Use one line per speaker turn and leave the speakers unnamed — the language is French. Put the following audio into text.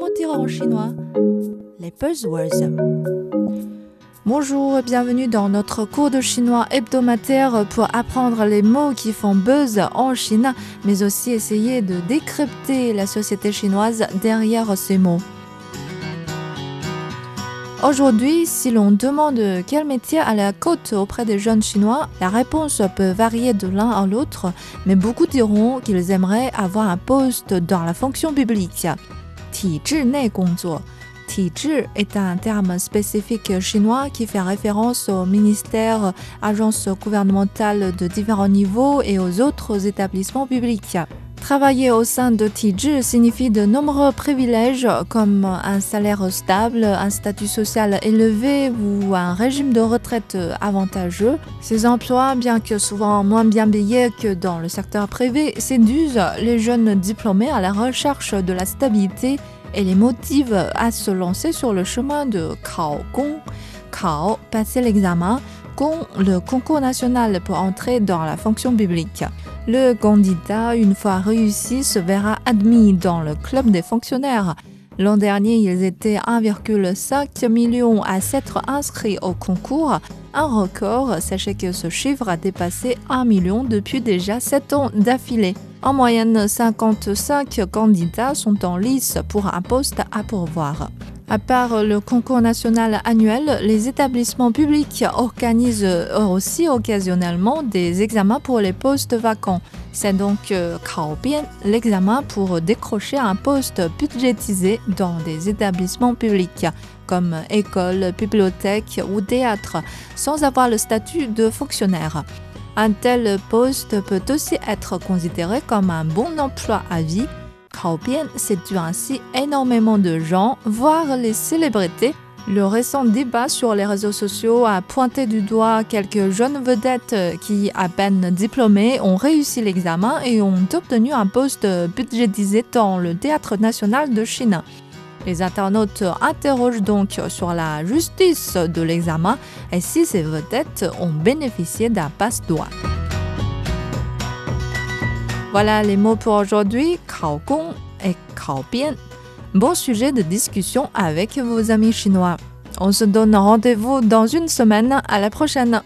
En chinois Les buzzwords. Bonjour et bienvenue dans notre cours de chinois hebdomadaire pour apprendre les mots qui font buzz en Chine, mais aussi essayer de décrypter la société chinoise derrière ces mots. Aujourd'hui, si l'on demande quel métier à la côte auprès des jeunes chinois, la réponse peut varier de l'un à l'autre, mais beaucoup diront qu'ils aimeraient avoir un poste dans la fonction publique. 体制内工作 Tiju est un terme spécifique chinois qui fait référence aux ministères, agences gouvernementales de différents niveaux et aux autres établissements publics. Travailler au sein de Tiju signifie de nombreux privilèges comme un salaire stable, un statut social élevé ou un régime de retraite avantageux. Ces emplois, bien que souvent moins bien payés que dans le secteur privé, séduisent les jeunes diplômés à la recherche de la stabilité et les motive à se lancer sur le chemin de Kao Gong. Kao, passer l'examen, Gong, le concours national pour entrer dans la fonction publique. Le candidat, une fois réussi, se verra admis dans le club des fonctionnaires. L'an dernier, ils étaient 1,5 million à s'être inscrits au concours. Un record, sachez que ce chiffre a dépassé 1 million depuis déjà 7 ans d'affilée. En moyenne, 55 candidats sont en lice pour un poste à pourvoir. À part le concours national annuel, les établissements publics organisent aussi occasionnellement des examens pour les postes vacants. C'est donc euh, Kaobian, l'examen pour décrocher un poste budgétisé dans des établissements publics comme école, bibliothèque ou théâtre, sans avoir le statut de fonctionnaire. Un tel poste peut aussi être considéré comme un bon emploi à vie. Kaobian séduit ainsi énormément de gens, voire les célébrités. Le récent débat sur les réseaux sociaux a pointé du doigt quelques jeunes vedettes qui, à peine diplômées, ont réussi l'examen et ont obtenu un poste budgétisé dans le Théâtre national de Chine. Les internautes interrogent donc sur la justice de l'examen et si ces vedettes ont bénéficié d'un passe-doigt. Voilà les mots pour aujourd'hui, Gong et Bien. Bon sujet de discussion avec vos amis chinois. On se donne rendez-vous dans une semaine. À la prochaine!